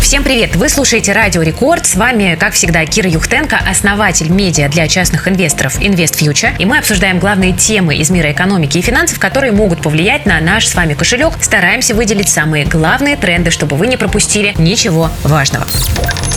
Всем привет! Вы слушаете Радио Рекорд. С вами, как всегда, Кира Юхтенко, основатель медиа для частных инвесторов Invest Future. И мы обсуждаем главные темы из мира экономики и финансов, которые могут повлиять на наш с вами кошелек. Стараемся выделить самые главные тренды, чтобы вы не пропустили ничего важного.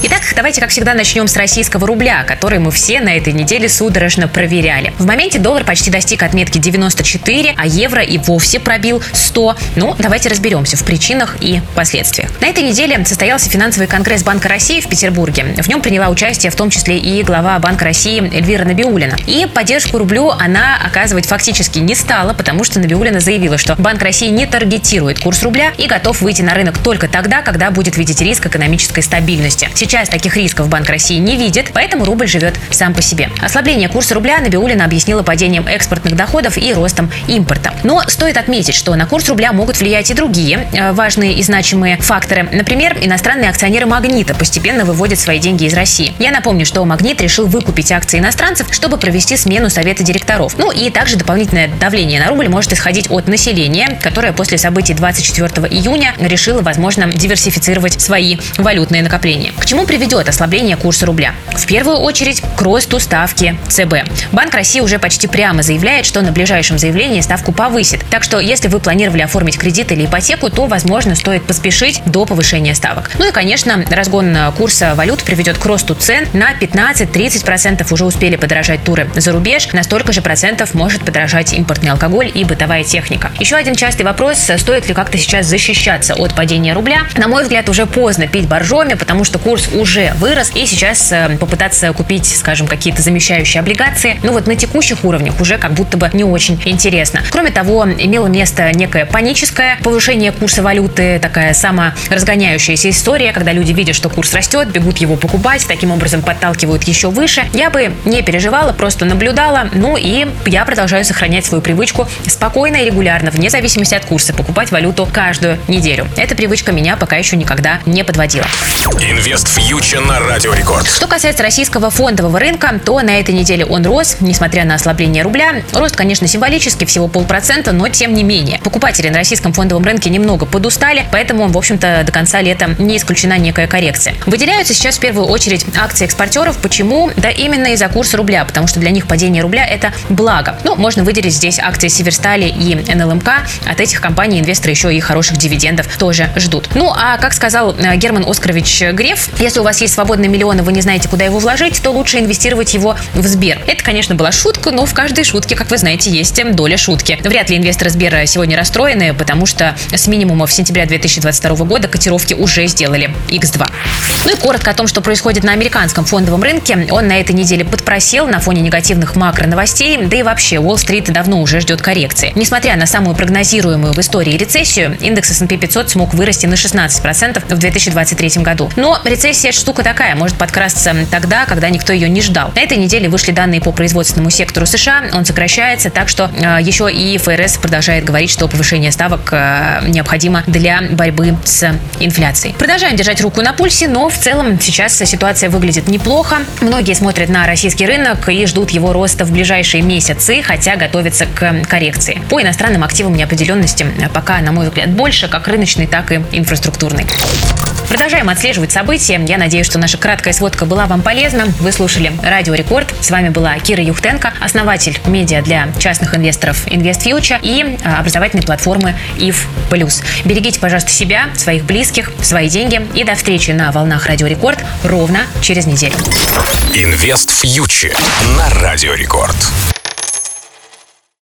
Итак, давайте, как всегда, начнем с российского рубля, который мы все на этой неделе судорожно проверяли. В моменте доллар почти достиг отметки 94, а евро и вовсе пробил 100. Ну, давайте разберемся в причинах и последствиях. На этой неделе состоялся финансовый конгресс Банка России в Петербурге. В нем приняла участие в том числе и глава Банка России Эльвира Набиулина. И поддержку рублю она оказывать фактически не стала, потому что Набиулина заявила, что Банк России не таргетирует курс рубля и готов выйти на рынок только тогда, когда будет видеть риск экономической стабильности. Сейчас таких рисков Банк России не видит, поэтому рубль живет сам по себе. Ослабление курса рубля Набиулина объяснила падением экспортных доходов и ростом импорта. Но стоит отметить, что на курс рубля могут влиять и другие э, важные и значимые факторы. Например, иностранные иностранные акционеры «Магнита» постепенно выводят свои деньги из России. Я напомню, что «Магнит» решил выкупить акции иностранцев, чтобы провести смену совета директоров. Ну и также дополнительное давление на рубль может исходить от населения, которое после событий 24 июня решило, возможно, диверсифицировать свои валютные накопления. К чему приведет ослабление курса рубля? В первую очередь к росту ставки ЦБ. Банк России уже почти прямо заявляет, что на ближайшем заявлении ставку повысит. Так что, если вы планировали оформить кредит или ипотеку, то, возможно, стоит поспешить до повышения ставок. Ну и, конечно, разгон курса валют приведет к росту цен на 15-30%. Уже успели подорожать туры за рубеж. На столько же процентов может подорожать импортный алкоголь и бытовая техника. Еще один частый вопрос, стоит ли как-то сейчас защищаться от падения рубля. На мой взгляд, уже поздно пить боржоми, потому что курс уже вырос, и сейчас э, попытаться купить, скажем, какие-то замещающие облигации, ну вот на текущих уровнях уже как будто бы не очень интересно. Кроме того, имело место некое паническое повышение курса валюты, такая саморазгоняющаяся история, история, когда люди видят, что курс растет, бегут его покупать, таким образом подталкивают еще выше. Я бы не переживала, просто наблюдала. Ну и я продолжаю сохранять свою привычку спокойно и регулярно, вне зависимости от курса, покупать валюту каждую неделю. Эта привычка меня пока еще никогда не подводила. Инвест фьючер на радиорекорд. Что касается российского фондового рынка, то на этой неделе он рос, несмотря на ослабление рубля. Рост, конечно, символический, всего полпроцента, но тем не менее. Покупатели на российском фондовом рынке немного подустали, поэтому, в общем-то, до конца лета не исключена некая коррекция. Выделяются сейчас в первую очередь акции экспортеров. Почему? Да именно из-за курса рубля, потому что для них падение рубля – это благо. Ну, можно выделить здесь акции Северстали и НЛМК. От этих компаний инвесторы еще и хороших дивидендов тоже ждут. Ну, а как сказал э, Герман Оскарович Греф, если у вас есть свободные миллионы, вы не знаете, куда его вложить, то лучше инвестировать его в Сбер. Это, конечно, была шутка, но в каждой шутке, как вы знаете, есть доля шутки. Вряд ли инвесторы Сбера сегодня расстроены, потому что с минимумов сентября 2022 года котировки уже сделали сделали X2. Ну и коротко о том, что происходит на американском фондовом рынке. Он на этой неделе подпросел на фоне негативных макро-новостей, да и вообще Уолл-стрит давно уже ждет коррекции. Несмотря на самую прогнозируемую в истории рецессию, индекс S&P 500 смог вырасти на 16% в 2023 году. Но рецессия штука такая, может подкрасться тогда, когда никто ее не ждал. На этой неделе вышли данные по производственному сектору США, он сокращается, так что э, еще и ФРС продолжает говорить, что повышение ставок э, необходимо для борьбы с инфляцией. Продолжаем держать руку на пульсе, но в целом сейчас ситуация выглядит неплохо. Многие смотрят на российский рынок и ждут его роста в ближайшие месяцы, хотя готовятся к коррекции. По иностранным активам неопределенности пока, на мой взгляд, больше, как рыночной, так и инфраструктурной. Продолжаем отслеживать события. Я надеюсь, что наша краткая сводка была вам полезна. Вы слушали Радио Рекорд. С вами была Кира Юхтенко, основатель медиа для частных инвесторов Invest Future и а, образовательной платформы IF+. Берегите, пожалуйста, себя, своих близких, свои деньги. И до встречи на волнах Радио Рекорд ровно через неделю. Invest Future на Радио Рекорд.